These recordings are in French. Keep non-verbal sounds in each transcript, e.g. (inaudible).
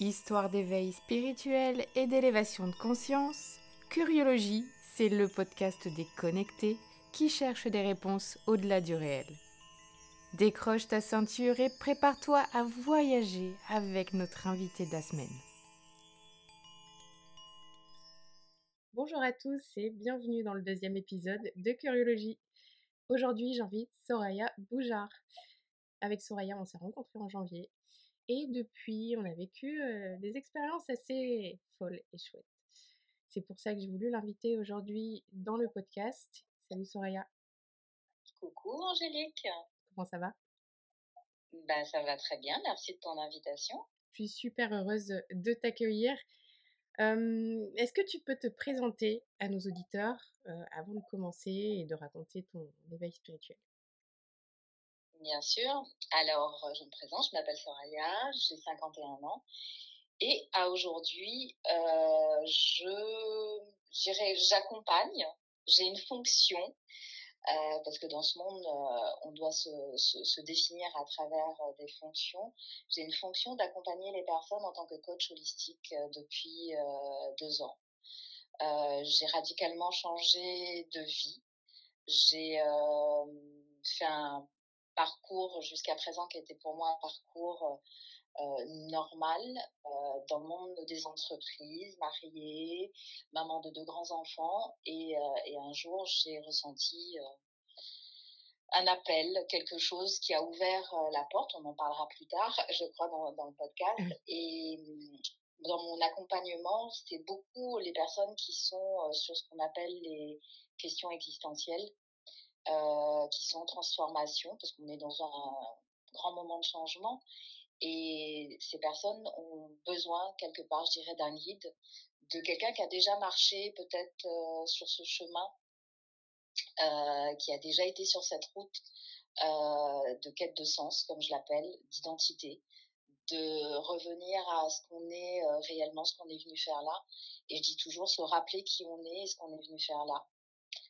Histoire d'éveil spirituel et d'élévation de conscience, Curiologie, c'est le podcast des connectés qui cherchent des réponses au-delà du réel. Décroche ta ceinture et prépare-toi à voyager avec notre invité de la semaine. Bonjour à tous et bienvenue dans le deuxième épisode de Curiologie. Aujourd'hui, j'invite Soraya Boujard. Avec Soraya, on s'est rencontrés en janvier et depuis, on a vécu des expériences assez folles et chouettes. C'est pour ça que j'ai voulu l'inviter aujourd'hui dans le podcast. Salut Soraya. Coucou Angélique. Comment ça va? Ben ça va très bien, merci de ton invitation. Je suis super heureuse de t'accueillir. Est-ce que tu peux te présenter à nos auditeurs avant de commencer et de raconter ton éveil spirituel? Bien sûr. Alors, euh, je me présente, je m'appelle Soraya, j'ai 51 ans. Et à aujourd'hui, euh, j'accompagne, j'ai une fonction, euh, parce que dans ce monde, on doit se, se, définir à travers des fonctions. J'ai une fonction d'accompagner les personnes en tant que coach holistique depuis deux ans. j'ai radicalement changé de vie. J'ai fait un parcours jusqu'à présent qui était pour moi un parcours euh, normal euh, dans le monde des entreprises, mariée, maman de deux grands enfants et, euh, et un jour j'ai ressenti un appel, quelque chose qui a ouvert la porte, on en parlera plus tard, (laughs) je crois, dans, dans le podcast. Mmh. Et dans mon accompagnement, c'est beaucoup les personnes qui sont sur ce qu'on appelle les questions existentielles, euh, qui sont en transformation, parce qu'on est dans un grand moment de changement. Et ces personnes ont besoin, quelque part, je dirais, d'un guide, de quelqu'un qui a déjà marché peut-être euh, sur ce chemin, euh, qui a déjà été sur cette route euh, de quête de sens, comme je l'appelle, d'identité, de revenir à ce qu'on est euh, réellement, ce qu'on est venu faire là. Et je dis toujours se rappeler qui on est et ce qu'on est venu faire là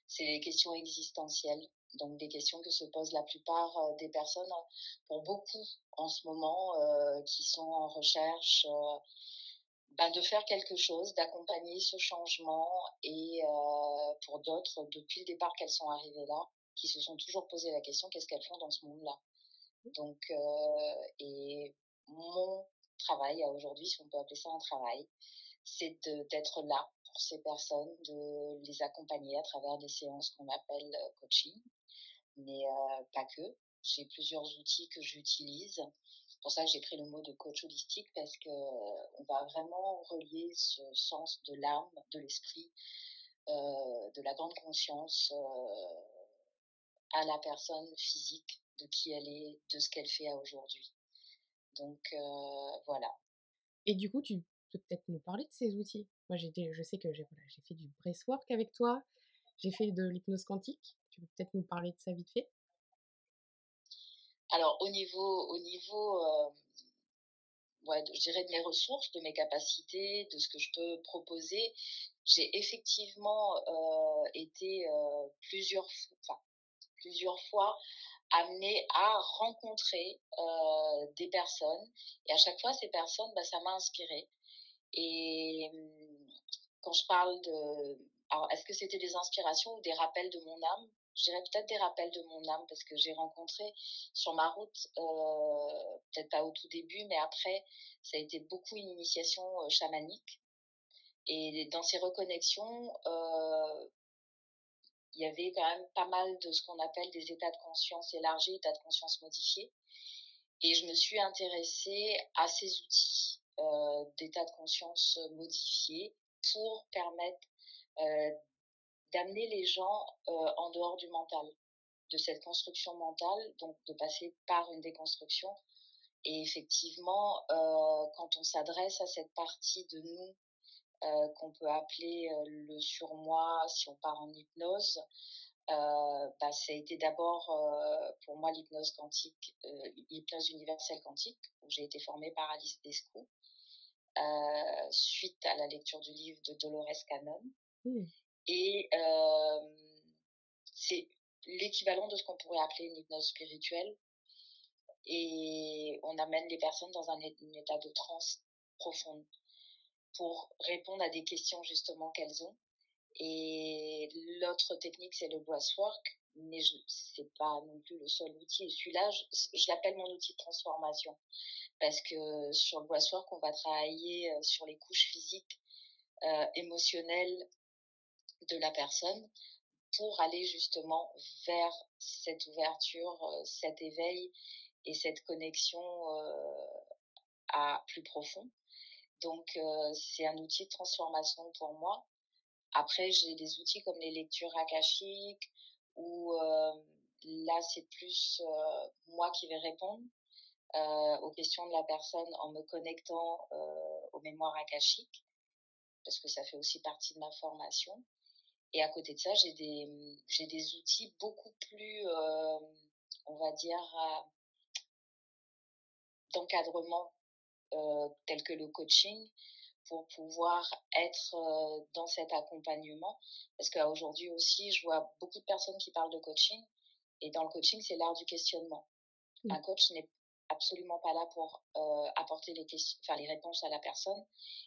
c'est des questions existentielles, donc des questions que se posent la plupart euh, des personnes, hein, pour beaucoup en ce moment, euh, qui sont en recherche euh, bah, de faire quelque chose, d'accompagner ce changement, et euh, pour d'autres, depuis le départ qu'elles sont arrivées là, qui se sont toujours posé la question qu'est-ce qu'elles font dans ce monde-là? Donc, euh, et mon travail à aujourd'hui, si on peut appeler ça un travail, c'est d'être là ces personnes, de les accompagner à travers des séances qu'on appelle euh, coaching, mais euh, pas que. J'ai plusieurs outils que j'utilise. C'est pour ça que j'ai pris le mot de coach holistique parce que on va vraiment relier ce sens de l'âme, de l'esprit, euh, de la grande conscience à la personne physique, de qui elle est, de ce qu'elle fait à aujourd'hui. Donc voilà. Et du coup, tu peux peut-être nous parler de ces outils? Moi, je sais que j'ai voilà, fait du breathwork avec toi, j'ai fait de l'hypnose quantique. Tu peux peut-être nous parler de ça vite fait? Alors, au niveau, au niveau euh, je dirais de mes ressources, de mes capacités, de ce que je peux proposer, j'ai effectivement été plusieurs, plusieurs fois amenée à rencontrer des personnes. Et à chaque fois, ces personnes, bah, ça m'a inspirée. Et quand je parle de... Alors, est-ce que c'était des inspirations ou des rappels de mon âme? Je dirais peut-être des rappels de mon âme parce que j'ai rencontré sur ma route, euh, peut-être pas au tout début, mais après, ça a été beaucoup une initiation chamanique. Et dans ces reconnexions, euh, il y avait quand même pas mal de ce qu'on appelle des états de conscience élargis, états de conscience modifiés. Et je me suis intéressée à ces outils d'état de conscience modifiés pour permettre euh, d'amener les gens euh, en dehors du mental, de cette construction mentale, donc de passer par une déconstruction. Et effectivement, euh, quand on s'adresse à cette partie de nous euh, qu'on peut appeler euh, le surmoi, si on part en hypnose, euh, bah, ça a été d'abord euh, pour moi l'hypnose quantique, euh, l'hypnose universelle quantique, où j'ai été formée par Alice Descou, euh, suite à la lecture du livre de Dolores Cannon. Mmh. Et euh, c'est l'équivalent de ce qu'on pourrait appeler une hypnose spirituelle. Et on amène les personnes dans un, un état de transe profondes pour répondre à des questions justement qu'elles ont. Et l'autre technique, c'est le breathwork, mais ce n'est pas non plus le seul outil. Celui-là, je, l'appelle mon outil de transformation. Parce que sur le breathwork, on va travailler euh, sur les couches physiques, euh, émotionnelles de la personne pour aller justement vers cette ouverture, euh, cet éveil et cette connexion à plus profond. Donc, euh, c'est un outil de transformation pour moi. Après, j'ai des outils comme les lectures akashiques, où euh, là, c'est plus euh, moi qui vais répondre aux questions de la personne en me connectant aux mémoires akashiques, parce que ça fait aussi partie de ma formation. Et à côté de ça, j'ai des, j'ai des outils beaucoup plus, on va dire, d'encadrement euh, tels que le coaching pour pouvoir être euh, dans cet accompagnement. Parce qu'aujourd'hui aussi, je vois beaucoup de personnes qui parlent de coaching. Et dans le coaching, c'est l'art du questionnement. Mmh. Un coach n'est absolument pas là pour euh, apporter les, questions, enfin, les réponses à la personne.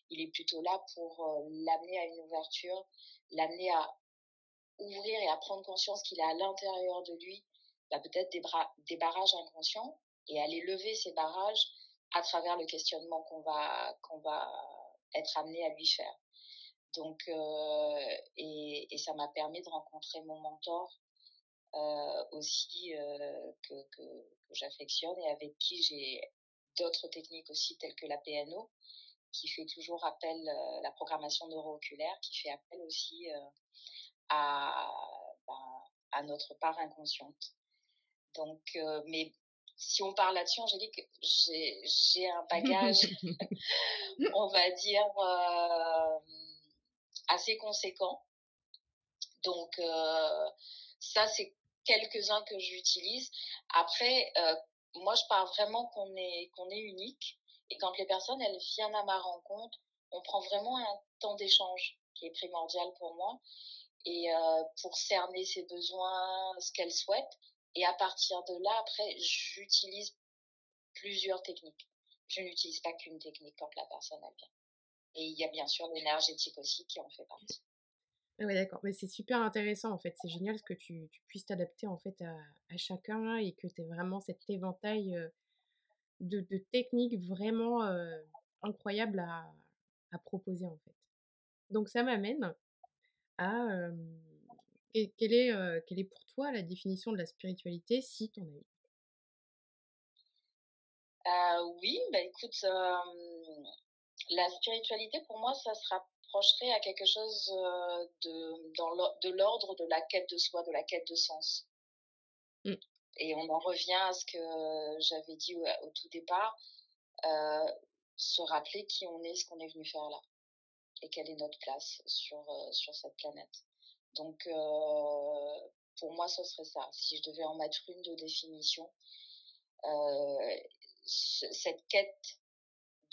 Il est plutôt là pour l'amener à une ouverture, l'amener à ouvrir et à prendre conscience qu'il a à l'intérieur de lui bah, peut-être des, des barrages inconscients et aller lever ces barrages à travers le questionnement qu'on va, qu'on va être amené à lui faire. Donc, euh, et, ça m'a permis de rencontrer mon mentor euh, aussi euh, que, j'affectionne et avec qui j'ai d'autres techniques aussi telles que la PNO qui fait toujours appel, la programmation neurooculaire qui fait appel aussi à, ben, à notre part inconsciente. Donc, mais si on parle là-dessus, Angélique, j'ai un bagage, (laughs) (laughs) on va dire, euh, assez conséquent. Donc, euh, ça, c'est quelques-uns que j'utilise. Après, euh, moi, je parle vraiment qu'on est, qu'on est unique. Et quand les personnes, elles viennent à ma rencontre, on prend vraiment un temps d'échange qui est primordial pour moi. Et pour cerner ses besoins, ce qu'elles souhaitent, et à partir de là, après, j'utilise plusieurs techniques. Je n'utilise pas qu'une technique quand la personne elle vient. Et il y a bien sûr l'énergétique aussi qui en fait partie. Ah oui, d'accord. Mais c'est super intéressant en fait. C'est génial que tu, puisses t'adapter en fait à, chacun et que tu aies vraiment cet éventail euh, de, techniques vraiment euh, incroyables à, à, proposer en fait. Donc ça m'amène à euh, et quelle est, euh, quelle est pour toi la définition de la spiritualité, si tu en as euh, Oui, bah écoute, la spiritualité pour moi, ça se rapprocherait à quelque chose de, dans de l'ordre de la quête de soi, de la quête de sens. Mmh. Et on en revient à ce que j'avais dit au, au, tout départ, se rappeler qui on est, ce qu'on est venu faire là, et quelle est notre place sur, sur cette planète. Donc, euh, pour moi, ce serait ça. Si je devais en mettre une de définition, euh, cette quête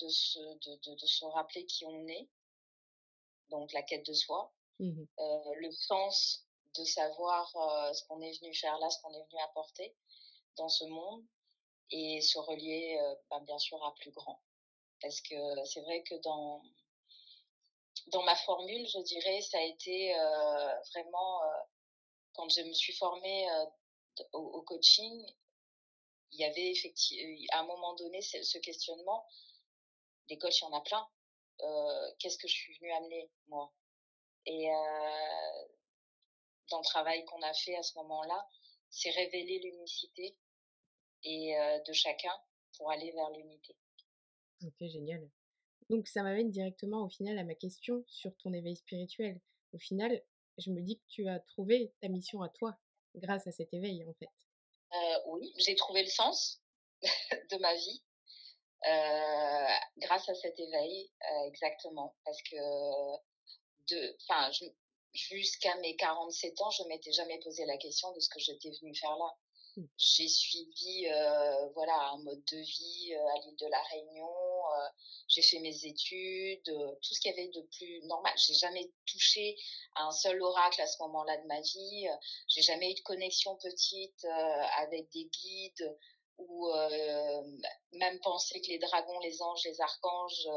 de se, de, de, se rappeler qui on est, donc la quête de soi, mmh euh, le sens de savoir ce qu'on est venu faire là, ce qu'on est venu apporter dans ce monde, et se relier, ben, bien sûr, à plus grand. Parce que c'est vrai que dans, dans ma formule, je dirais, ça a été euh, vraiment euh, quand je me suis formée euh, au, coaching, il y avait effectivement à un moment donné ce questionnement. Les coachs, il y en a plein. Qu'est-ce que je suis venue amener moi? Et dans le travail qu'on a fait à ce moment-là, c'est révéler l'unicité et de chacun pour aller vers l'unité. Ok, génial. Donc ça m'amène directement au final à ma question sur ton éveil spirituel. Au final, je me dis que tu as trouvé ta mission à toi grâce à cet éveil en fait. Euh, oui, j'ai trouvé le sens (laughs) de ma vie euh, grâce à cet éveil, euh, exactement. Parce que de, enfin, jusqu'à mes 47 ans, je m'étais jamais posé la question de ce que j'étais venue faire là. Mmh. J'ai suivi voilà un mode de vie à l'île de la Réunion. Euh, j'ai fait mes études, tout ce qu'il y avait de plus normal. J'ai jamais touché à un seul oracle à ce moment-là de ma vie. J'ai jamais eu de connexion petite avec des guides ou même penser que les dragons, les anges, les archanges,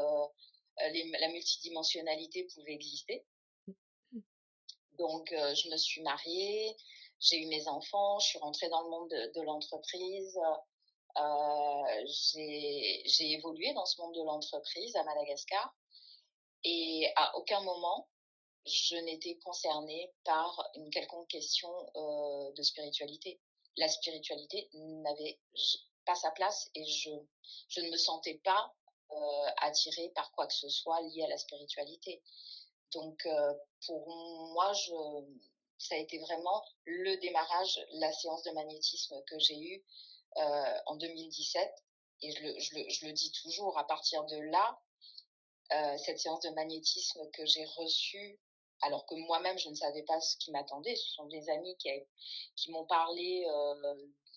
la multidimensionnalité pouvait exister. Donc, je me suis mariée, j'ai eu mes enfants, je suis rentrée dans le monde de, l'entreprise. J'ai évolué dans ce monde de l'entreprise à Madagascar. Et à aucun moment, je n'étais concernée par une quelconque question de spiritualité. La spiritualité n'avait pas sa place et je, ne me sentais pas attirée par quoi que ce soit lié à la spiritualité. Donc, pour moi, ça a été vraiment le démarrage, la séance de magnétisme que j'ai eue en 2017. Et je le, je, le, je le, dis toujours, à partir de là, cette séance de magnétisme que j'ai reçue alors que moi-même je ne savais pas ce qui m'attendait. Ce sont des amis qui, qui m'ont parlé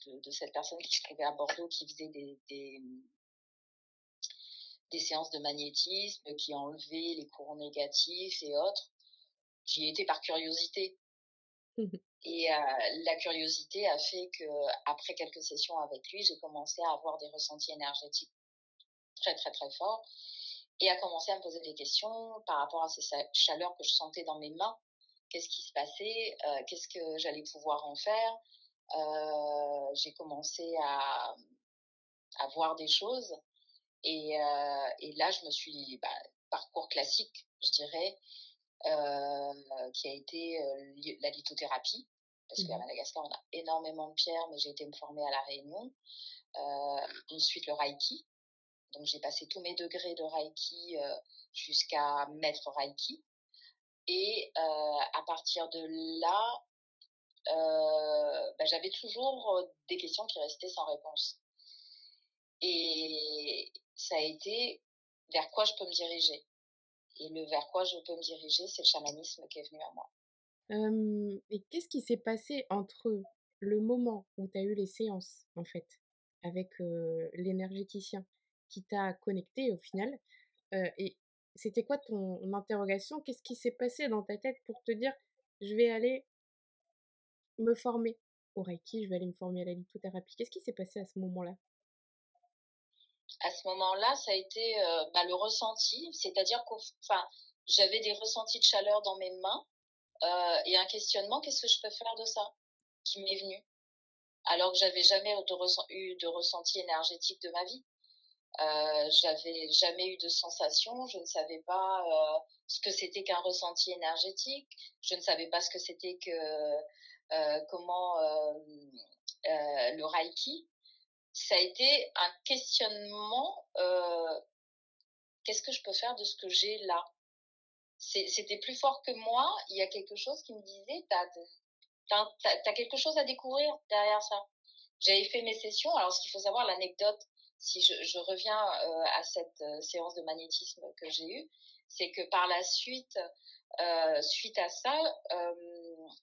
de, cette personne qui se trouvait à Bordeaux, qui faisait des, des, séances de magnétisme, qui enlevait les courants négatifs et autres. J'y étais par curiosité. Et la curiosité a fait que après quelques sessions avec lui, j'ai commencé à avoir des ressentis énergétiques très très très forts et à commencer à me poser des questions par rapport à ces chaleurs que je sentais dans mes mains. Qu'est-ce qui se passait? Qu'est-ce que j'allais pouvoir en faire? J'ai commencé à, à, voir des choses. Et, et, là, je me suis, bah, parcours classique, je dirais, qui a été la lithothérapie. Parce qu'à mmh Madagascar, on a énormément de pierres, mais j'ai été me former à La Réunion. ensuite, le Reiki, donc j'ai passé tous mes degrés de Reiki euh, jusqu'à maître Reiki. Et euh, à partir de là, euh, bah, j'avais toujours des questions qui restaient sans réponse. Et ça a été vers quoi je peux me diriger? Et le vers quoi je peux me diriger, c'est le chamanisme qui est venu à moi. et qu'est-ce qui s'est passé entre le moment où tu as eu les séances, en fait, avec l'énergéticien qui t'a connecté au final. et c'était quoi ton interrogation? Qu'est-ce qui s'est passé dans ta tête pour te dire je vais aller me former? Au Reiki, je vais aller me former à la lithothérapie Qu'est-ce qui s'est passé à ce moment-là? À ce moment-là, ça a été bah, le ressenti, c'est-à-dire que j'avais des ressentis de chaleur dans mes mains et un questionnement qu'est-ce que je peux faire de ça qui m'est venu? Alors que j'avais jamais eu de ressenti énergétique de ma vie. Euh, j'avais jamais eu de sensation, je ne savais pas euh, ce que c'était qu'un ressenti énergétique, je ne savais pas ce que c'était que euh, comment euh, euh, le reiki. Ça a été un questionnement. Qu'est-ce que je peux faire de ce que j'ai là? C'était plus fort que moi. Il y a quelque chose qui me disait t'as as, as quelque chose à découvrir derrière ça. J'avais fait mes sessions. Alors, ce qu'il faut savoir, l'anecdote, si je, reviens euh, à cette euh, séance de magnétisme que j'ai eue, c'est que par la suite, euh, suite à ça,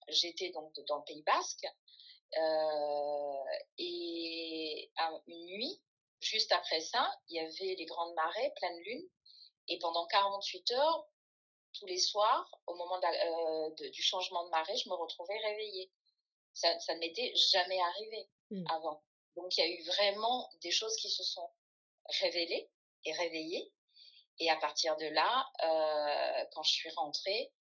j'étais donc dans le Pays Basque et une nuit, juste après ça, il y avait les grandes marées, pleine lune, et pendant 48 heures, tous les soirs, au moment du changement de marée, je me retrouvais réveillée. Ça, ça ne m'était jamais arrivé mmh. avant. Donc il y a eu vraiment des choses qui se sont révélées et réveillées. Et à partir de là, euh, quand je suis rentrée,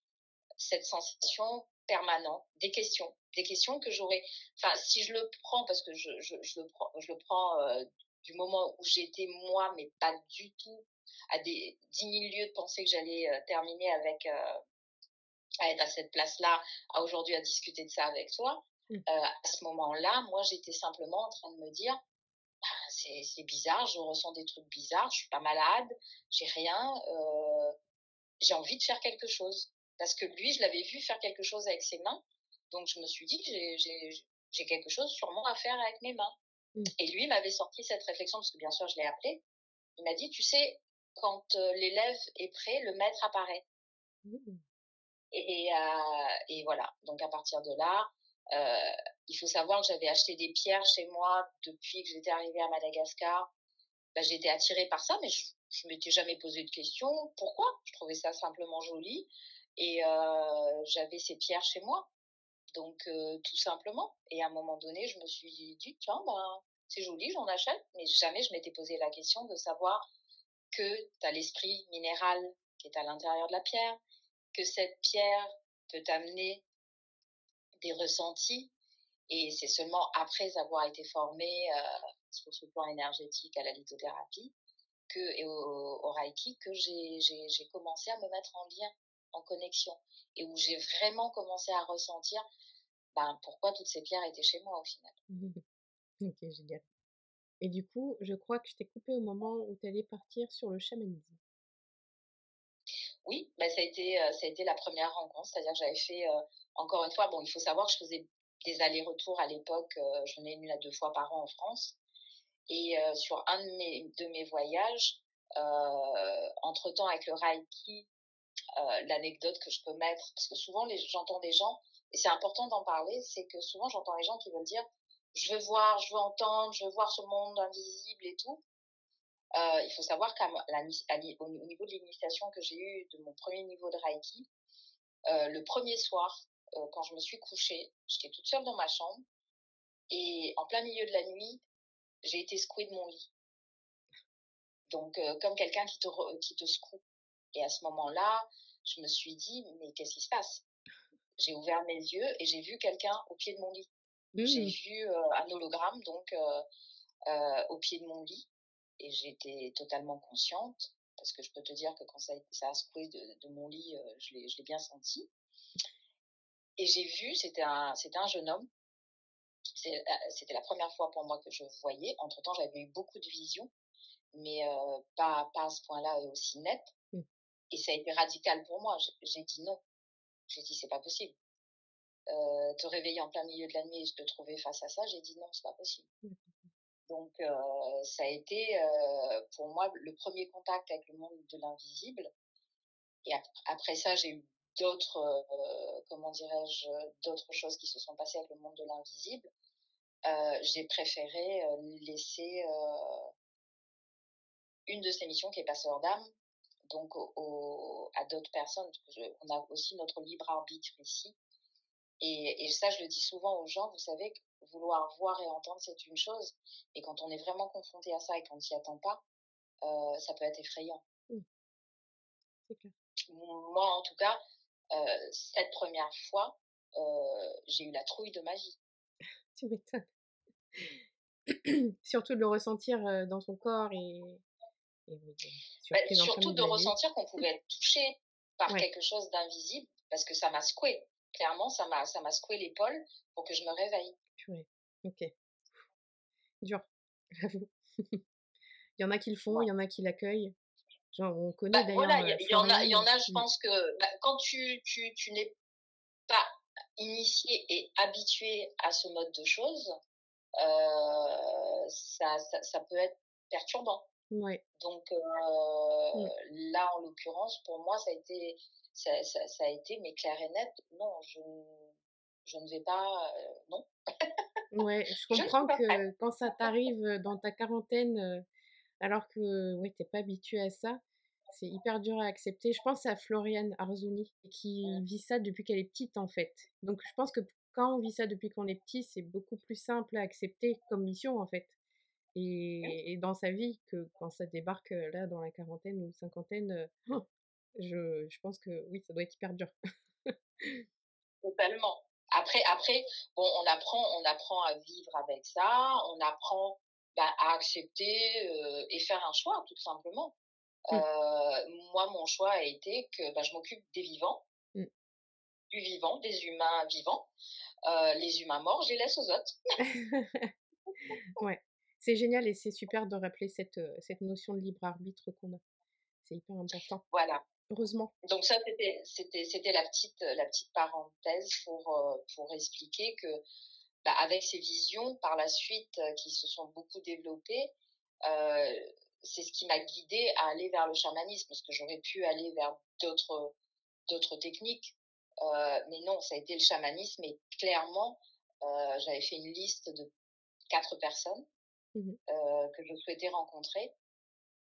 cette sensation permanente, des questions, des questions que j'aurais. Enfin, si je le prends, parce que je, je, je le prends, je le prends euh, du moment où j'étais moi, mais pas du tout à des 10 000 lieues de pensée que j'allais euh, terminer avec euh, à être à cette place-là, à aujourd'hui à discuter de ça avec toi. Mmh. À ce moment-là, moi, j'étais simplement en train de me dire, bah, c'est bizarre, je ressens des trucs bizarres, je suis pas malade, j'ai rien, j'ai envie de faire quelque chose. Parce que lui, je l'avais vu faire quelque chose avec ses mains, donc je me suis dit, j'ai quelque chose sûrement à faire avec mes mains. Mmh. Et lui m'avait sorti cette réflexion, parce que bien sûr, je l'ai appelé. Il m'a dit, tu sais, quand euh, l'élève est prêt, le maître apparaît. Mmh. Et, euh, et, voilà, donc à partir de là, euh, il faut savoir que j'avais acheté des pierres chez moi depuis que j'étais arrivée à Madagascar. Ben, j'étais attirée par ça, mais je, je m'étais jamais posé de questions. Pourquoi? Je trouvais ça simplement joli et j'avais ces pierres chez moi. Donc tout simplement. Et à un moment donné, je me suis dit tiens ben c'est joli, j'en achète, mais jamais je m'étais posé la question de savoir que tu as l'esprit minéral qui est à l'intérieur de la pierre, que cette pierre peut t'amener des ressentis, et c'est seulement après avoir été formée euh, sur ce plan énergétique à la lithothérapie et au Reiki que j'ai commencé à me mettre en lien, en connexion, et où j'ai vraiment commencé à ressentir ben, pourquoi toutes ces pierres étaient chez moi au final. (laughs) ok, génial. Et du coup, je crois que je t'ai coupé au moment où tu allais partir sur le chamanisme. Oui, ben, ça, a été, euh, ça a été la première rencontre, c'est-à-dire que j'avais fait, euh, encore une fois, bon, il faut savoir que je faisais des allers-retours à l'époque, euh, je venais une à deux fois par an en France, et sur un de mes, de mes voyages, entre-temps avec le Reiki, l'anecdote que je peux mettre, parce que souvent j'entends des gens, et c'est important d'en parler, c'est que souvent j'entends les gens qui veulent dire je veux voir, je veux entendre, je veux voir ce monde invisible et tout. Euh, il faut savoir qu'au niveau de l'initiation que j'ai eue de mon premier niveau de Reiki, euh, le premier soir, euh, quand je me suis couchée, j'étais toute seule dans ma chambre et en plein milieu de la nuit, j'ai été secouée de mon lit. Donc, comme quelqu'un qui te, qui te secoue. Et à ce moment-là, je me suis dit, mais qu'est-ce qui se passe? J'ai ouvert mes yeux et j'ai vu quelqu'un au pied de mon lit. J'ai mmh. vu un hologramme, donc, au pied de mon lit et j'étais totalement consciente parce que je peux te dire que quand ça, ça a secoué de, de mon lit, euh, je l'ai bien senti. Et j'ai vu, c'était un, c'était un jeune homme. Euh, c'était la première fois pour moi que je voyais. Entre temps, j'avais eu beaucoup de visions, mais euh, pas, pas à ce point-là aussi net. Et ça a été radical pour moi. J'ai dit non. J'ai dit c'est pas possible. Euh, te réveiller en plein milieu de la nuit et te trouver face à ça, j'ai dit non, c'est pas possible. Donc, euh, ça a été euh, pour moi le premier contact avec le monde de l'invisible. Et après ça, j'ai eu d'autres, euh, comment dirais-je, d'autres choses qui se sont passées avec le monde de l'invisible. j'ai préféré laisser une de ces missions qui est passeur d'âme, donc à d'autres personnes. on a aussi notre libre arbitre ici. Et, et, ça, je le dis souvent aux gens, vous savez, vouloir voir et entendre, c'est une chose. Et quand on est vraiment confronté à ça et qu'on ne s'y attend pas, euh, ça peut être effrayant. Mmh. Clair. Moi, en tout cas, euh, cette première fois, euh, j'ai eu la trouille de ma vie. (laughs) tu m'étonnes. (clears throat) surtout de le ressentir dans son corps et, bah, surtout de ressentir qu'on pouvait être touché par quelque chose d'invisible parce que ça m'a secoué clairement ça m'a ça m'a secoué l'épaule pour que je me réveille Ouais, ok. Dur, (laughs) j'avoue. il y en a qui le font, il y en a qui l'accueillent. Genre, on connaît bah, d'ailleurs. Voilà, il y, en a, il y en a, je pense que bah, quand tu, tu, tu n'es pas initié et habitué à ce mode de choses, euh, ça, ça, ça, peut être perturbant. Ouais. Donc euh, mmh. là, en l'occurrence, pour moi, ça a été, ça, ça, ça, a été, mais clair et net. Non, je, je ne vais pas, euh, non. ouais, je (laughs) comprends que quand ça t'arrive dans ta quarantaine, alors que ouais, t'es pas habitué à ça, c'est hyper dur à accepter. Je pense à Floriane Arzouni qui mmh. vit ça depuis qu'elle est petite en fait. Donc je pense que quand on vit ça depuis qu'on est petit, c'est beaucoup plus simple à accepter comme mission en fait. Et, dans sa vie que quand ça débarque là dans la quarantaine ou cinquantaine, oh, je, je pense que oui, ça doit être hyper dur. (laughs) Totalement. Après, après, bon, on apprend, on apprend à vivre avec ça, on apprend bah, à accepter euh, et faire un choix, tout simplement. Mmh. Euh, moi, mon choix a été que bah, je m'occupe des vivants, mmh. du vivant, des humains vivants. Euh, les humains morts, je les laisse aux autres. (laughs) ouais, c'est génial et c'est super de rappeler cette, cette notion de libre arbitre qu'on a. C'est hyper important. Voilà. Heureusement. Donc ça, c'était, c'était, c'était la petite, la petite parenthèse pour, euh, pour expliquer que, bah, avec ces visions, par la suite, euh, qui se sont beaucoup développées, euh, c'est ce qui m'a guidée à aller vers le chamanisme, parce que j'aurais pu aller vers d'autres, d'autres techniques. mais non, ça a été le chamanisme et clairement, j'avais fait une liste de quatre personnes mmh que je souhaitais rencontrer.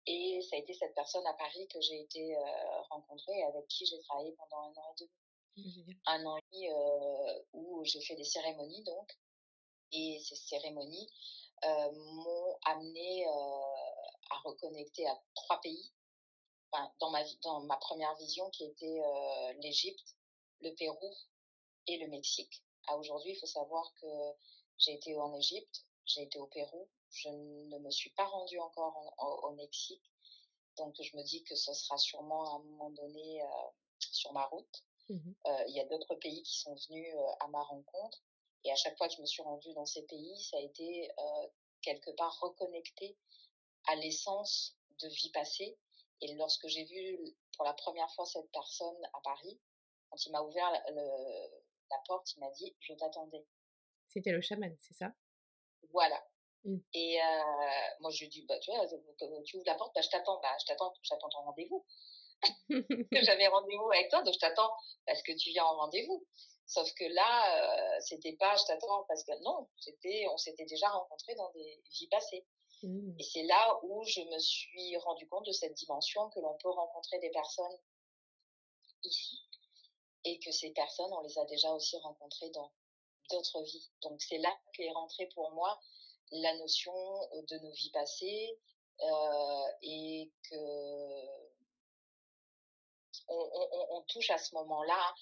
Et ça a été cette personne à Paris que j'ai été euh, rencontrer et avec qui j'ai travaillé pendant un an et demi. Un an et demi euh, où j'ai fait des cérémonies donc. et ces cérémonies euh, m'ont amené à reconnecter à trois pays. Enfin, dans, ma, dans ma première vision qui était l'Égypte, le Pérou et le Mexique. À aujourd'hui, il faut savoir que j'ai été en Égypte, j'ai été au Pérou, je ne me suis pas rendue encore au Mexique, donc je me dis que ce sera sûrement à un moment donné sur ma route. Mmh il y a d'autres pays qui sont venus à ma rencontre, et à chaque fois que je me suis rendue dans ces pays, ça a été quelque part reconnecté à l'essence de vie passée. Et lorsque j'ai vu pour la première fois cette personne à Paris, quand il m'a ouvert la, porte, il m'a dit Je t'attendais. C'était le chaman, c'est ça? Voilà. Mmh. Et euh, moi, je lui ai dit bah, Tu vois, tu ouvres la porte, bah, je t'attends, bah, je t'attends, j'attends ton rendez-vous. (laughs) J'avais rendez-vous avec toi, donc je t'attends parce que tu viens en rendez-vous. Sauf que là, euh, c'était pas je t'attends parce que non, c'était on s'était déjà rencontrés dans des vies passées. Mmh. Et c'est là où je me suis rendu compte de cette dimension que l'on peut rencontrer des personnes ici et que ces personnes, on les a déjà aussi rencontrées dans d'autres vies. Donc c'est là qu'est rentrée pour moi la notion de nos vies passées et que on, touche à ce moment-là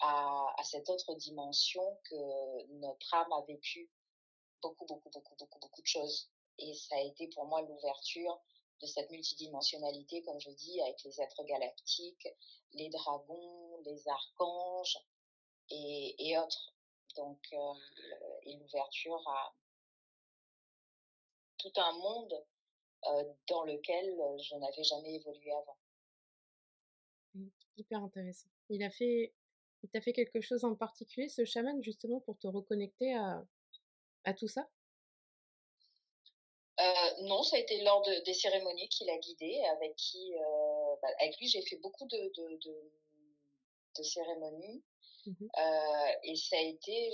à, cette autre dimension que notre âme a vécu beaucoup, beaucoup, beaucoup, beaucoup, beaucoup de choses. Et ça a été pour moi l'ouverture de cette multidimensionnalité, comme je dis, avec les êtres galactiques, les dragons, les archanges et, autres. Donc, et l'ouverture à tout un monde euh, dans lequel je n'avais jamais évolué avant. Mmh, hyper intéressant. Il a fait, il t'a fait quelque chose en particulier, ce chaman, justement, pour te reconnecter à, à tout ça? Euh, non, ça a été lors de, des cérémonies qu'il a guidé, avec qui, euh, bah, avec lui, j'ai fait beaucoup de, de, de, cérémonies. Mmh euh, et ça a été,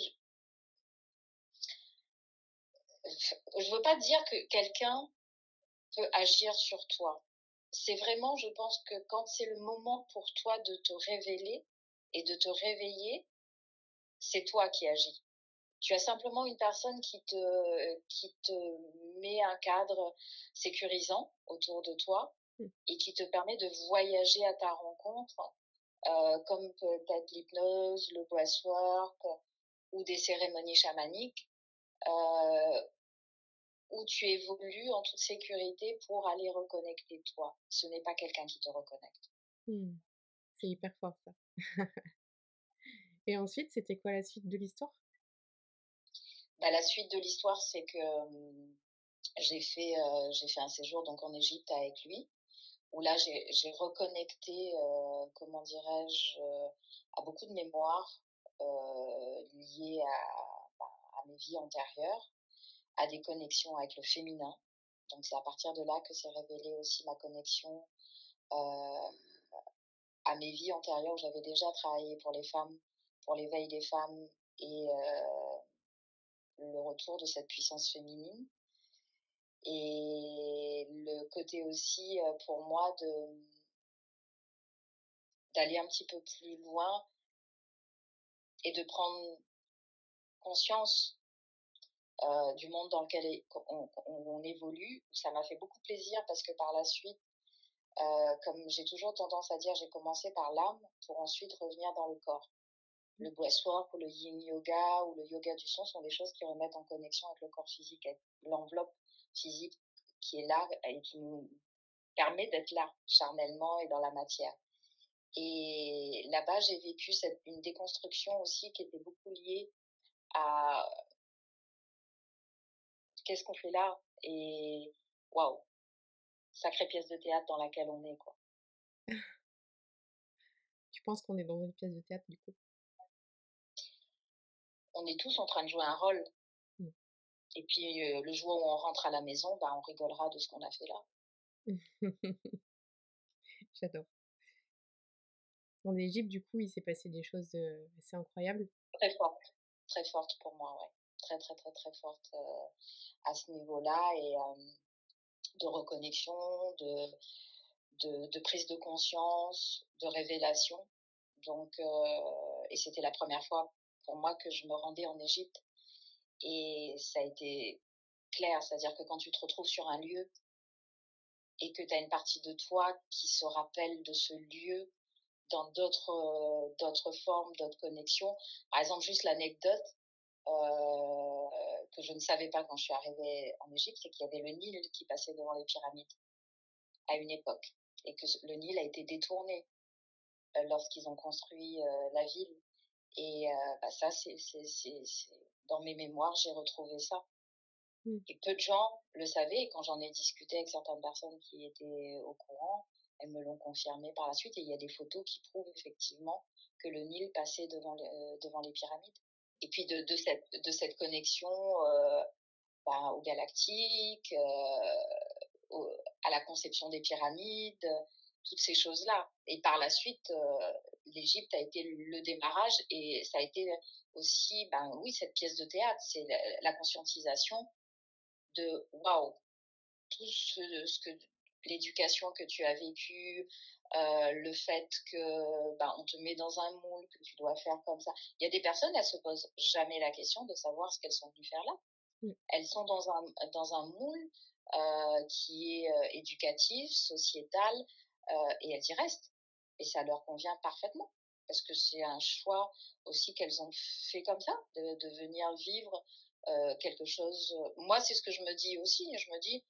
je veux pas dire que quelqu'un peut agir sur toi. C'est vraiment, je pense que quand c'est le moment pour toi de te révéler et de te réveiller, c'est toi qui agis. Tu as simplement une personne qui te, qui te met un cadre sécurisant autour de toi mmh. et qui te permet de voyager à ta rencontre, euh, comme peut-être l'hypnose, le breathwork ou des cérémonies chamaniques, euh, où tu évolues en toute sécurité pour aller reconnecter toi. Ce n'est pas quelqu'un qui te reconnecte. Mmh. C'est hyper fort ça. (laughs) Et ensuite, c'était quoi la suite de l'histoire? Bah, La suite de l'histoire, c'est que j'ai fait, euh, j'ai fait un séjour donc en Égypte avec lui, où là j'ai reconnecté, euh, comment dirais-je, euh, à beaucoup de mémoires liées à, bah, à mes vies antérieures, à des connexions avec le féminin. Donc c'est à partir de là que s'est révélée aussi ma connexion à mes vies antérieures où j'avais déjà travaillé pour les femmes, pour l'éveil des femmes et le retour de cette puissance féminine et le côté aussi euh, pour moi de d'aller un petit peu plus loin et de prendre conscience euh, du monde dans lequel on, évolue. Ça m'a fait beaucoup plaisir parce que par la suite, euh, comme j'ai toujours tendance à dire, j'ai commencé par l'âme pour ensuite revenir dans le corps. Le breathwork ou le yin yoga ou le yoga du son sont des choses qui remettent en connexion avec le corps physique, avec l'enveloppe physique qui est là et qui nous permet d'être là charnellement et dans la matière. Et là-bas, j'ai vécu cette, une déconstruction aussi qui était beaucoup liée à qu'est-ce qu'on fait là et waouh, sacrée pièce de théâtre dans laquelle on est quoi. (laughs) tu penses qu'on est dans une pièce de théâtre du coup? On est tous en train de jouer un rôle et puis euh, le jour où on rentre à la maison, bah, on rigolera de ce qu'on a fait là. (laughs) J'adore. En Égypte, du coup, il s'est passé des choses assez incroyables. Très fortes, très fortes pour moi, ouais. Très, très, très, très fortes euh, à ce niveau-là et de reconnexion, de, de, prise de conscience, de révélation. Donc, et c'était la première fois pour moi que je me rendais en Égypte et ça a été clair, c'est-à-dire que quand tu te retrouves sur un lieu et que tu as une partie de toi qui se rappelle de ce lieu dans d'autres euh, d'autres formes, d'autres connexions. Par exemple, juste l'anecdote euh, que je ne savais pas quand je suis arrivée en Égypte, c'est qu'il y avait le Nil qui passait devant les pyramides à une époque et que le Nil a été détourné euh, lorsqu'ils ont construit la ville. Et bah, ça, c'est dans mes mémoires, j'ai retrouvé ça. Mmh. Et peu de gens le savaient. Et quand j'en ai discuté avec certaines personnes qui étaient au courant, elles me l'ont confirmé par la suite. Et il y a des photos qui prouvent effectivement que le Nil passait devant les, euh, devant les pyramides. Et puis de, cette, connexion euh, bah, au galactique, euh, à la conception des pyramides, toutes ces choses-là. Et par la suite, euh, l'Égypte a été le démarrage et ça a été aussi, ben oui, cette pièce de théâtre, c'est la, conscientisation de waouh, tout ce que l'éducation que tu as vécue, euh, le fait que ben, on te met dans un moule, que tu dois faire comme ça. Il y a des personnes, elles se posent jamais la question de savoir ce qu'elles sont venues faire là. Mm. Elles sont dans un dans un moule euh, qui est euh, éducatif, sociétal, euh, et elles y restent. Et ça leur convient parfaitement parce que c'est un choix aussi qu'elles ont fait comme ça, de, de venir vivre euh, quelque chose. Moi, c'est ce que je me dis aussi. Je me dis,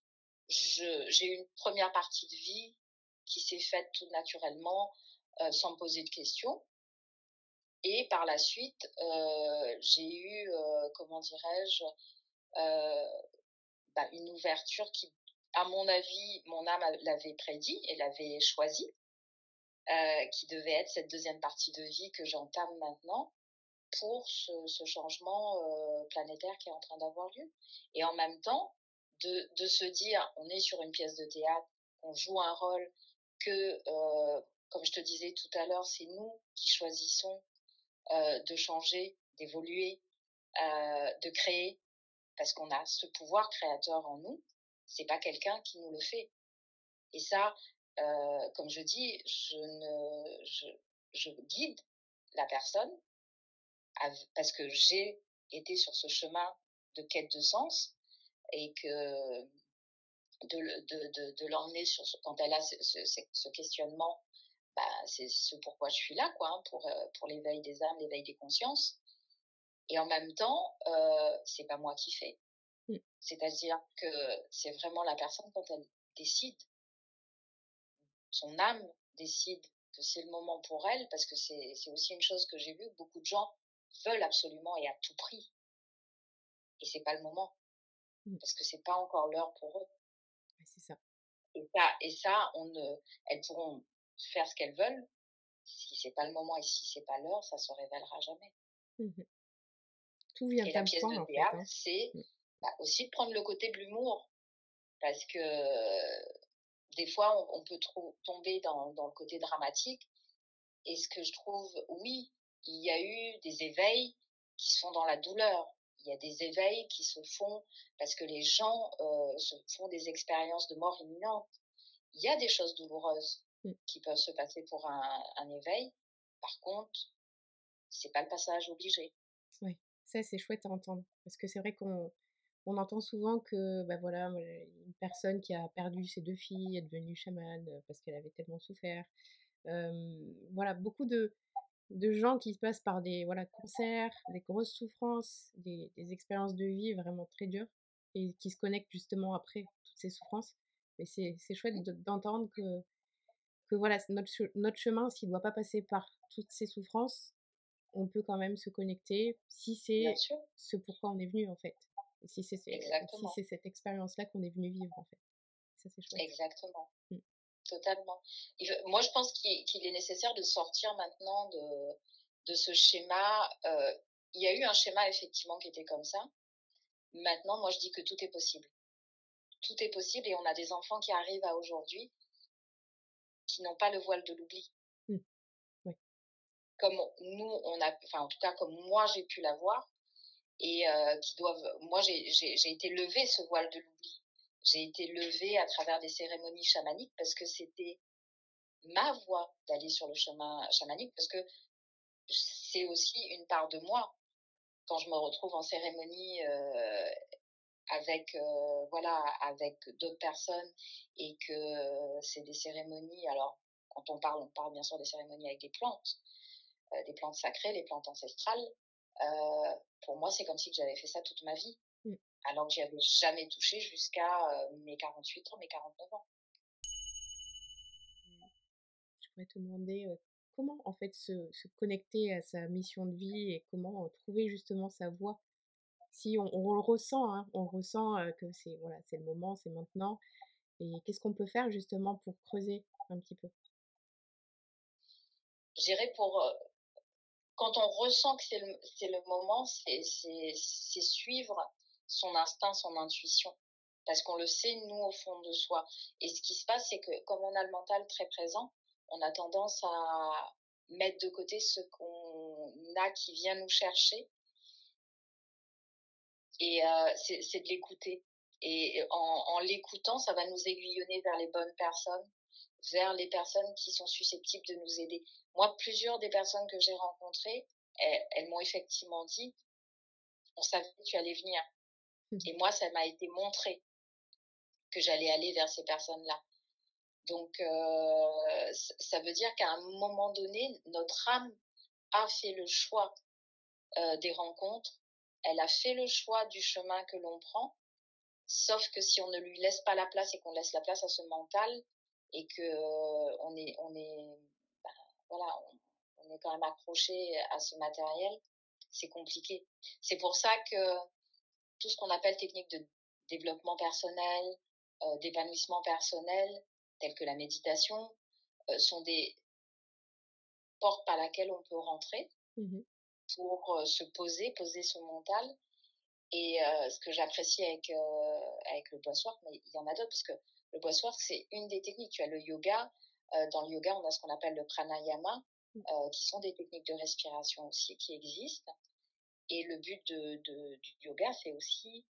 j'ai une première partie de vie qui s'est faite tout naturellement, euh, sans me poser de questions. Et par la suite, euh, j'ai eu, euh, comment dirais-je, bah, une ouverture qui, à mon avis, mon âme l'avait prédit et l'avait choisi, euh, qui devait être cette deuxième partie de vie que j'entame maintenant pour ce, changement planétaire qui est en train d'avoir lieu. Et en même temps, de, se dire, on est sur une pièce de théâtre, on joue un rôle, que, euh, comme je te disais tout à l'heure, c'est nous qui choisissons euh, de changer, d'évoluer, euh, de créer, parce qu'on a ce pouvoir créateur en nous. C'est pas quelqu'un qui nous le fait. Et ça, comme je dis, je guide la personne parce que j'ai été sur ce chemin de quête de sens et que de, de, de, de l'emmener sur ce, quand elle a ce, ce, ce questionnement, bah, c'est ce pourquoi je suis là, quoi, hein, pour, pour l'éveil des âmes, l'éveil des consciences. Et en même temps, euh, c'est pas moi qui fais. Mmh. C'est-à-dire que c'est vraiment la personne quand elle décide, son âme décide que c'est le moment pour elle, parce que c'est aussi une chose que j'ai vu, beaucoup de gens veulent absolument et à tout prix. Et c'est pas le moment. Mmh. Parce que c'est pas encore l'heure pour eux. C'est ça. Et ça, et ça, on ne, elles pourront faire ce qu'elles veulent. Si c'est pas le moment et si c'est pas l'heure, ça se révélera jamais. Mmh tout vient et la pièce de théâtre, hein. c'est mmh. bah, aussi de prendre le côté de l'humour. Parce que des fois, on, on peut tomber dans, dans le côté dramatique. Et ce que je trouve, oui, il y a eu des éveils qui sont dans la douleur il y a des éveils qui se font parce que les gens euh, se font des expériences de mort imminente. Il y a des choses douloureuses mmh. qui peuvent se passer pour un, un éveil. Par contre, c'est pas le passage obligé. Oui, ça c'est chouette à entendre parce que c'est vrai qu'on on entend souvent que bah voilà une personne qui a perdu ses deux filles est devenue chamane parce qu'elle avait tellement souffert. Euh, voilà beaucoup de de gens qui passent par des voilà, cancers, des grosses souffrances, des, des expériences de vie vraiment très dures et qui se connectent justement après toutes ces souffrances. Mais c'est chouette d'entendre que, que voilà, notre, notre chemin, s'il ne doit pas passer par toutes ces souffrances, on peut quand même se connecter si c'est ce pourquoi on est venu en fait. Et si c'est si cette expérience-là qu'on est venu vivre en fait. Ça c'est chouette. Exactement. Mmh. Totalement. Moi, je pense qu'il est nécessaire de sortir maintenant de, de ce schéma. Euh, il y a eu un schéma effectivement qui était comme ça. Maintenant, moi, je dis que tout est possible. Tout est possible et on a des enfants qui arrivent à aujourd'hui qui n'ont pas le voile de l'oubli. Mmh. Oui. Comme nous, on a, enfin, en tout cas, comme moi, j'ai pu l'avoir et euh, qui doivent. Moi, j'ai été levé ce voile de l'oubli j'ai été levée à travers des cérémonies chamaniques parce que c'était ma voie d'aller sur le chemin chamanique parce que c'est aussi une part de moi quand je me retrouve en cérémonie avec voilà avec d'autres personnes et que c'est des cérémonies alors quand on parle on parle bien sûr des cérémonies avec des plantes des plantes sacrées les plantes ancestrales pour moi c'est comme si j'avais fait ça toute ma vie. Alors que j'y avais jamais touché jusqu'à mes 48 ans mes 49 ans. Je pourrais te demander comment en fait se, se, connecter à sa mission de vie et comment trouver justement sa voie? Si on, le ressent, hein, on ressent que c'est voilà, c'est le moment, c'est maintenant. Et qu'est-ce qu'on peut faire justement pour creuser un petit peu? Je dirais pour quand on ressent que c'est le, le, moment, c'est suivre son instinct, son intuition. Parce qu'on le sait, nous, au fond de soi. Et ce qui se passe, c'est que comme on a le mental très présent, on a tendance à mettre de côté ce qu'on a qui vient nous chercher et euh, c'est de l'écouter. Et en, en l'écoutant, ça va nous aiguillonner vers les bonnes personnes, vers les personnes qui sont susceptibles de nous aider. Moi, plusieurs des personnes que j'ai rencontrées, elles, m'ont effectivement dit, on savait que tu allais venir. Mmh. Et moi, ça m'a été montré que j'allais aller vers ces personnes-là. Donc, euh, ça veut dire qu'à un moment donné, notre âme a fait le choix euh, des rencontres elle a fait le choix du chemin que l'on prend, sauf que si on ne lui laisse pas la place et qu'on laisse la place à ce mental et que euh, on est, on est, bah, voilà, on, est quand même accroché à ce matériel, c'est compliqué. C'est pour ça que tout ce qu'on appelle technique de développement personnel, euh, d'épanouissement personnel, telles que la méditation, euh, sont des portes par laquelle on peut rentrer. Mmh pour se poser, poser son mental. Et ce que j'apprécie avec, avec le boissoir, mais il y en a d'autres, parce que le boissoir, c'est une des techniques. Tu as le yoga. dans le yoga, on a ce qu'on appelle le pranayama, mmh. qui sont des techniques de respiration aussi qui existent. Et le but de, de du yoga, c'est aussi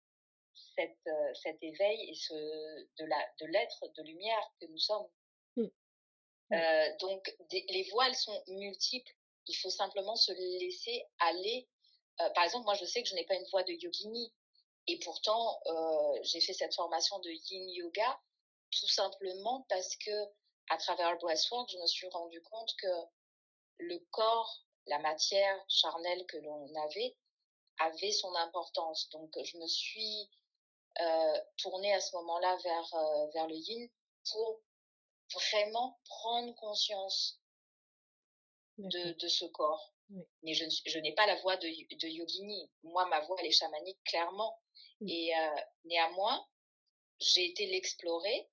cette, cet éveil et ce, de l'être, de, de lumière que nous sommes. Mmh. Euh, donc, les voiles sont multiples il faut simplement se laisser aller. Euh, par exemple, moi, je sais que je n'ai pas une voix de yogini. Et pourtant, euh, j'ai fait cette formation de yin yoga tout simplement parce que à travers le boissoir, je me suis rendu compte que le corps, la matière charnelle que l'on avait, avait son importance. Donc, je me suis euh, tournée à ce moment-là vers, euh, vers le yin pour vraiment prendre conscience de, de, ce corps. Mais je, je n'ai pas la voix de, de, yogini. Moi, ma voix, elle est chamanique, clairement. Et euh, néanmoins, j'ai été l'explorer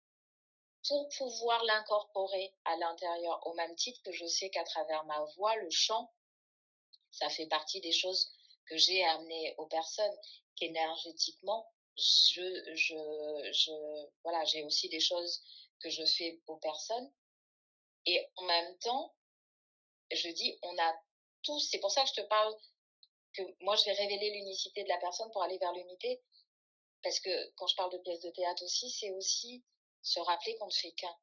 pour pouvoir l'incorporer à l'intérieur, au même titre que je sais qu'à travers ma voix, le chant, ça fait partie des choses que j'ai amenées aux personnes, qu'énergétiquement, je, je, je, voilà, j'ai aussi des choses que je fais aux personnes. Et en même temps, je dis, on a tous, c'est pour ça que je te parle que moi je vais révéler l'unicité de la personne pour aller vers l'unité. Parce que quand je parle de pièces de théâtre aussi, c'est aussi se rappeler qu'on ne fait qu'un.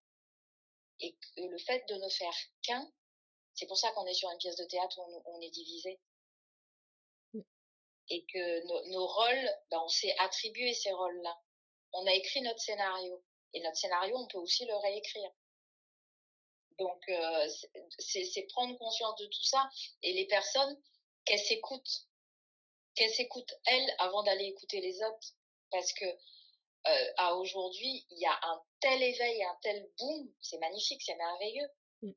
Et que le fait de ne faire qu'un, c'est pour ça qu'on est sur une pièce de théâtre où on, est divisé. Et que nos, rôles, ben on s'est attribué ces rôles-là. On a écrit notre scénario. Et notre scénario, on peut aussi le réécrire. Donc, euh, c'est prendre conscience de tout ça et les personnes, qu'elles s'écoutent. Qu'elles s'écoutent, elles, avant d'aller écouter les autres. Parce que euh, à aujourd'hui, il y a un tel éveil, un tel boom, c'est magnifique, c'est merveilleux. Mm.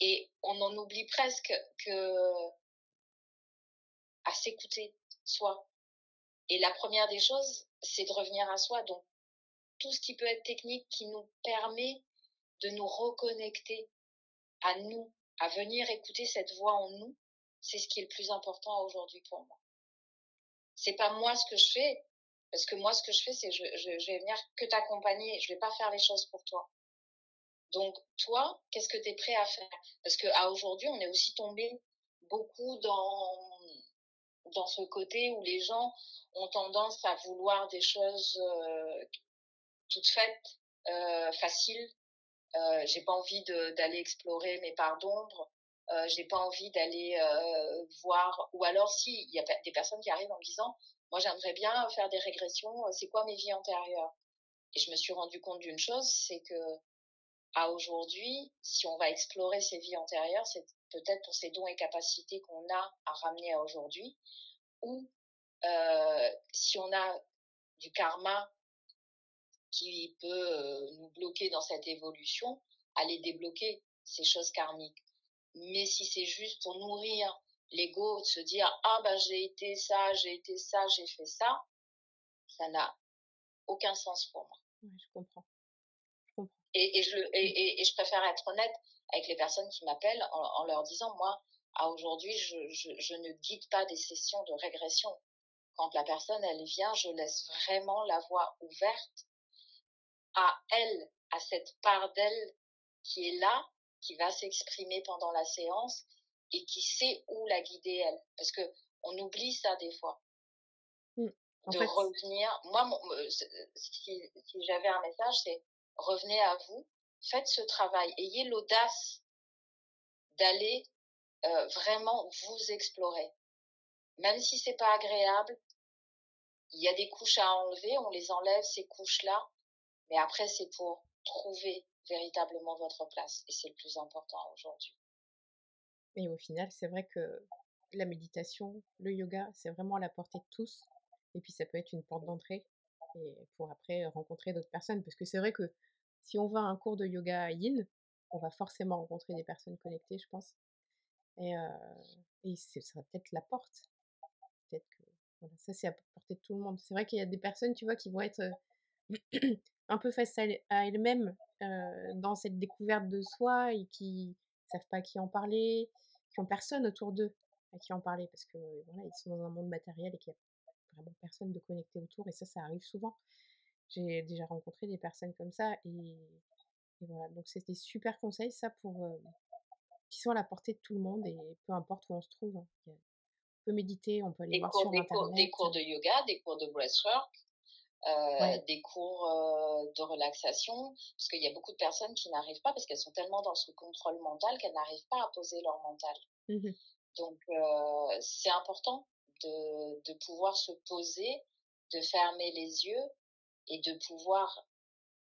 Et on en oublie presque que à s'écouter soi. Et la première des choses, c'est de revenir à soi. Donc, tout ce qui peut être technique qui nous permet de nous reconnecter à nous, à venir écouter cette voix en nous, c'est ce qui est le plus important aujourd'hui pour moi. C'est pas moi ce que je fais, parce que moi ce que je fais, c'est je, je, vais venir que t'accompagner, je vais pas faire les choses pour toi. Donc toi, qu'est-ce que tu es prêt à faire? Parce que à aujourd'hui, on est aussi tombé beaucoup dans dans ce côté où les gens ont tendance à vouloir des choses euh, toutes faites, euh, faciles, euh, j'ai pas envie d'aller explorer mes parts d'ombre. euh, j'ai pas envie d'aller voir. Ou alors, si, il y a des personnes qui arrivent en me disant, moi, j'aimerais bien faire des régressions. C'est quoi mes vies antérieures? Et je me suis rendu compte d'une chose, c'est que à aujourd'hui, si on va explorer ces vies antérieures, c'est peut-être pour ces dons et capacités qu'on a à ramener à aujourd'hui, ou euh, si on a du karma qui peut euh, nous bloquer dans cette évolution, aller débloquer ces choses karmiques. Mais si c'est juste pour nourrir l'ego, de se dire ah ben j'ai été ça, j'ai été ça, j'ai fait ça, ça n'a aucun sens pour moi. je comprends. Et, et, je, et, et, je préfère être honnête avec les personnes qui m'appellent en, leur disant, moi, à aujourd'hui, je, je, je, ne guide pas des sessions de régression. Quand la personne, elle vient, je laisse vraiment la voie ouverte à elle, à cette part d'elle qui est là, qui va s'exprimer pendant la séance et qui sait où la guider elle. Parce que on oublie ça des fois. Mmh. de revenir. Moi, euh, si, si j'avais un message, c'est revenez à vous, faites ce travail, ayez l'audace d'aller euh, vraiment vous explorer. Même si c'est pas agréable, il y a des couches à enlever, on les enlève ces couches-là, mais après c'est pour trouver véritablement votre place et c'est le plus important aujourd'hui. Et au final, c'est vrai que la méditation, le yoga, c'est vraiment à la portée de tous. Et puis ça peut être une porte d'entrée et pour après rencontrer d'autres personnes. Parce que c'est vrai que si on va à un cours de yoga yin, on va forcément rencontrer des personnes connectées, je pense. Et, euh, et sera peut-être la porte. Peut-être que ça, c'est à portée de tout le monde. C'est vrai qu'il y a des personnes, tu vois, qui vont être (clears throat) un peu face à elles-mêmes euh, dans cette découverte de soi et qui savent pas à qui en parler, qui ont personne autour d'eux à qui en parler parce que voilà, ils sont dans un monde matériel et qu'il n'y a vraiment personne de connecté autour et ça, ça arrive souvent. J'ai déjà rencontré des personnes comme ça et, voilà. Donc c'est des super conseils ça pour euh, qui sont à la portée de tout le monde et peu importe où on se trouve. Hein. On peut méditer, on peut aller voir sur des internet. Cours, des cours de yoga, des cours de breathwork. Euh, des cours euh, de relaxation, parce qu'il y a beaucoup de personnes qui n'arrivent pas, parce qu'elles sont tellement dans ce contrôle mental qu'elles n'arrivent pas à poser leur mental. Mmh Donc c'est important de, de pouvoir se poser, de fermer les yeux et de pouvoir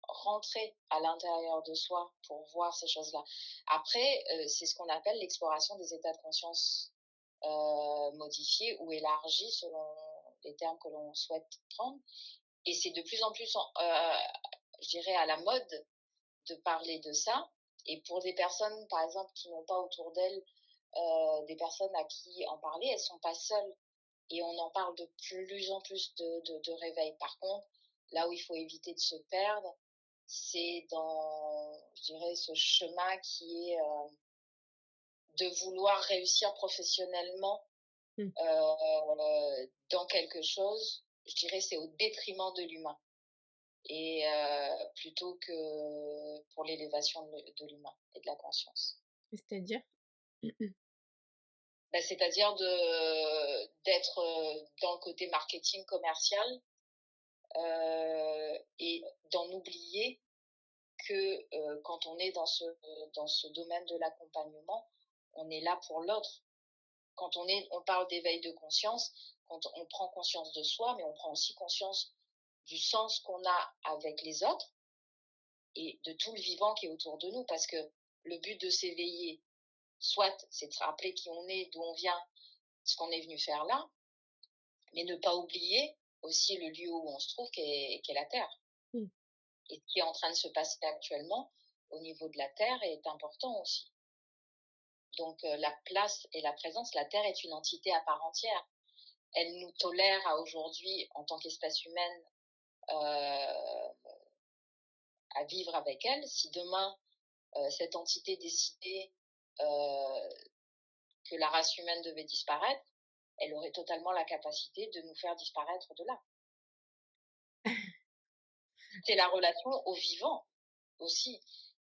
rentrer à l'intérieur de soi pour voir ces choses-là. Après, euh, c'est ce qu'on appelle l'exploration des états de conscience euh, modifiés ou élargis selon les termes que l'on souhaite prendre. Et c'est de plus en plus, euh, je dirais, à la mode de parler de ça. Et pour des personnes, par exemple, qui n'ont pas autour d'elles des personnes à qui en parler, elles sont pas seules. Et on en parle de plus en plus de, de, de réveil. Par contre, Là où il faut éviter de se perdre, c'est dans, je dirais, ce chemin qui est euh, de vouloir réussir professionnellement mmh. euh, dans quelque chose. Je dirais, c'est au détriment de l'humain et euh, plutôt que pour l'élévation de, l'humain et de la conscience. C'est-à-dire? (clears throat) Ben, C'est-à-dire de d'être dans le côté marketing commercial et d'en oublier que euh, quand on est dans ce dans ce domaine de l'accompagnement, on est là pour l'autre. Quand on est, on parle d'éveil de conscience, quand on prend conscience de soi, mais on prend aussi conscience du sens qu'on a avec les autres et de tout le vivant qui est autour de nous, parce que le but de s'éveiller, soit c'est de se rappeler qui on est, d'où on vient, ce qu'on est venu faire là, mais ne pas oublier aussi le lieu où on se trouve, qui est, la Terre. Mmh. Et ce qui est en train de se passer actuellement au niveau de la Terre est important aussi. Donc euh, la place et la présence, la Terre est une entité à part entière. Elle nous tolère à aujourd'hui, en tant qu'espèce humaine, euh, à vivre avec elle. Si demain euh, cette entité décidait que la race humaine devait disparaître, elle aurait totalement la capacité de nous faire disparaître de là. c'est la relation au vivant aussi.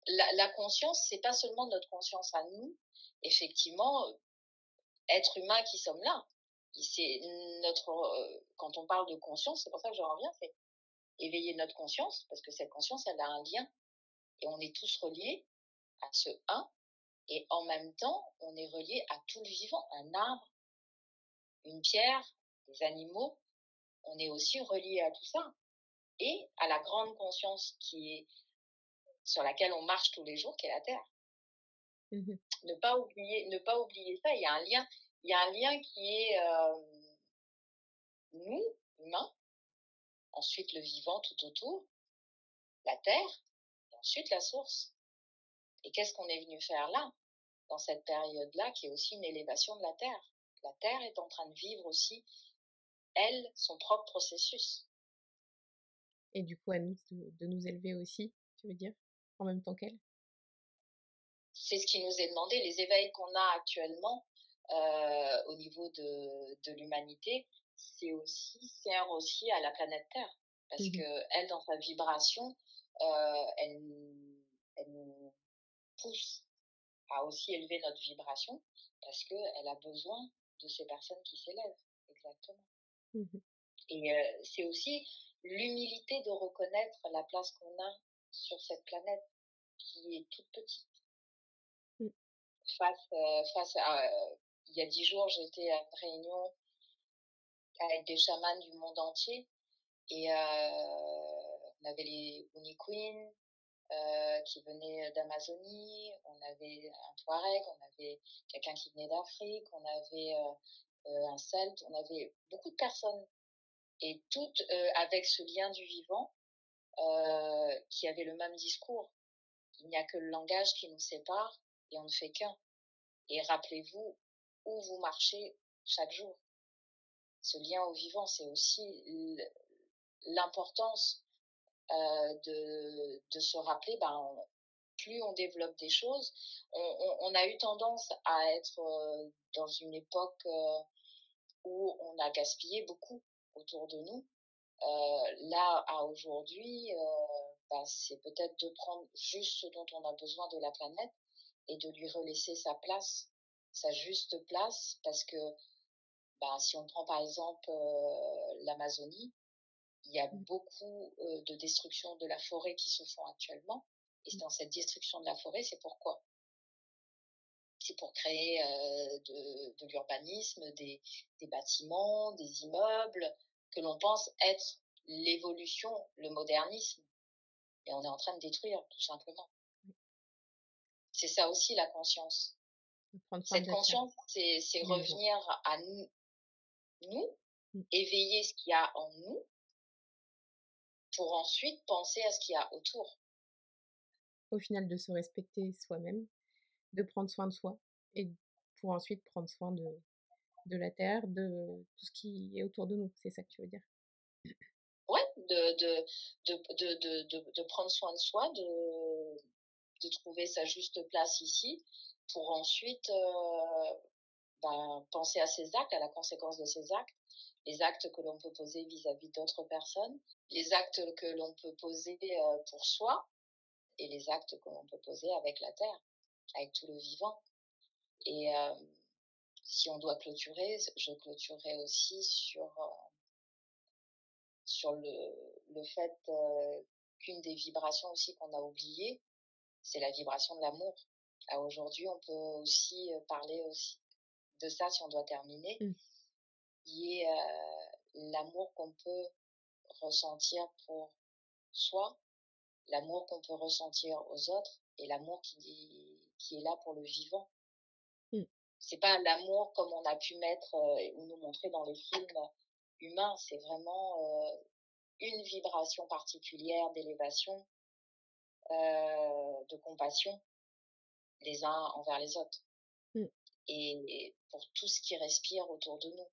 La, la conscience, c'est pas seulement notre conscience à nous, effectivement, euh, être humain qui sommes là. Euh, quand on parle de conscience, c'est pour ça que je reviens, c'est éveiller notre conscience, parce que cette conscience, elle a un lien, et on est tous reliés à ce un, Et en même temps, on est relié à tout le vivant, un arbre, une pierre, des animaux. On est aussi relié à tout ça et à la grande conscience qui est sur laquelle on marche tous les jours, qui est la Terre. Mmh ne pas oublier, ne pas oublier ça. Il y a un lien, il y a un lien qui est euh, nous, humains, ensuite le vivant tout autour, la terre, et ensuite la source. Et qu'est-ce qu'on est venu faire là, dans cette période-là, qui est aussi une élévation de la terre? La terre est en train de vivre aussi, elle, son propre processus. Et du coup, à nous de nous élever aussi, tu veux dire, en même temps qu'elle? C'est ce qui nous est demandé. Les éveils qu'on a actuellement euh, au niveau de, de l'humanité, c'est aussi sert aussi à la planète Terre parce qu'elle, mmh que elle dans sa vibration, euh, elle, elle nous pousse à aussi élever notre vibration parce que elle a besoin de ces personnes qui s'élèvent exactement. Mmh Et euh, c'est aussi l'humilité de reconnaître la place qu'on a sur cette planète qui est toute petite. Face, euh, face à, euh, il y a dix jours, j'étais à une réunion avec des chamans du monde entier et on avait les Uni Queen qui venaient d'Amazonie, on avait un Touareg, on avait quelqu'un qui venait d'Afrique, on avait un Celte, on avait beaucoup de personnes et toutes avec ce lien du vivant qui avaient le même discours. Il n'y a que le langage qui nous sépare et on ne fait qu'un. Et rappelez-vous où vous marchez chaque jour. Ce lien au vivant, c'est aussi l'importance euh, de, de, se rappeler, ben, plus on développe des choses, on, on, on, a eu tendance à être euh, dans une époque euh, où on a gaspillé beaucoup autour de nous. Euh, là, à aujourd'hui, ben, c'est peut-être de prendre juste ce dont on a besoin de la planète et de lui relaisser sa place, sa juste place, parce que bah, si on prend par exemple euh, l'Amazonie, il y a mmh. beaucoup euh, de destruction de la forêt qui se font actuellement. Et mmh. dans cette destruction de la forêt, c'est pourquoi C'est pour créer euh, de, de l'urbanisme, des, des bâtiments, des immeubles, que l'on pense être l'évolution, le modernisme. Et on est en train de détruire, tout simplement. C'est ça aussi la conscience. Cette conscience, c'est revenir à nous, nous mmh. éveiller ce qu'il y a en nous, pour ensuite penser à ce qu'il y a autour. Au final, de se respecter soi-même, de prendre soin de soi, et pour ensuite prendre soin de, de la terre, de tout ce qui est autour de nous. C'est ça que tu veux dire? Ouais, de, de, de, de, de prendre soin de soi, de, de trouver sa juste place ici pour ensuite euh, ben, penser à ses actes, à la conséquence de ses actes, les actes que l'on peut poser vis-à-vis d'autres personnes, les actes que l'on peut poser euh, pour soi et les actes que l'on peut poser avec la terre, avec tout le vivant. Et euh, si on doit clôturer, je clôturerai aussi sur sur le, le fait qu'une des vibrations aussi qu'on a oubliées, c'est la vibration de l'amour. Aujourd'hui, on peut aussi euh, parler aussi de ça si on doit terminer, mmh. qui est euh, l'amour qu'on peut ressentir pour soi, l'amour qu'on peut ressentir aux autres et l'amour qui, qui est là pour le vivant. Mmh. C'est pas l'amour comme on a pu mettre euh, ou nous montrer dans les films humains, c'est vraiment une vibration particulière d'élévation euh, de compassion les uns envers les autres. Mmh. Et, pour tout ce qui respire autour de nous.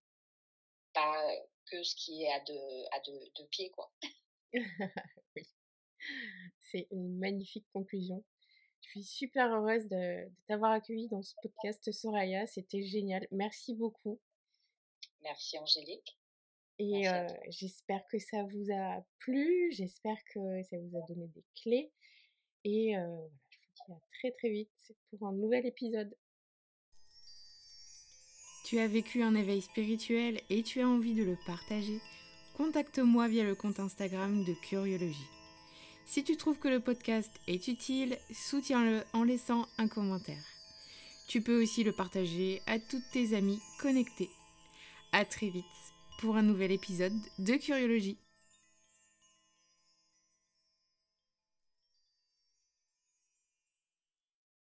Pas que ce qui est à deux, à deux, pieds, quoi. (laughs) oui. C'est une magnifique conclusion. Je suis super heureuse de, de t'avoir accueilli dans ce podcast, Soraya. C'était génial. Merci beaucoup. Merci, Angélique. Et euh, j'espère que ça vous a plu. J'espère que ça vous a donné des clés. Et voilà, je vous dis à très très vite pour un nouvel épisode. Tu as vécu un éveil spirituel et tu as envie de le partager Contacte-moi via le compte Instagram de Curiologie. Si tu trouves que le podcast est utile, soutiens-le en laissant un commentaire. Tu peux aussi le partager à toutes tes amies connectées. À très vite pour un nouvel épisode de Curiologie.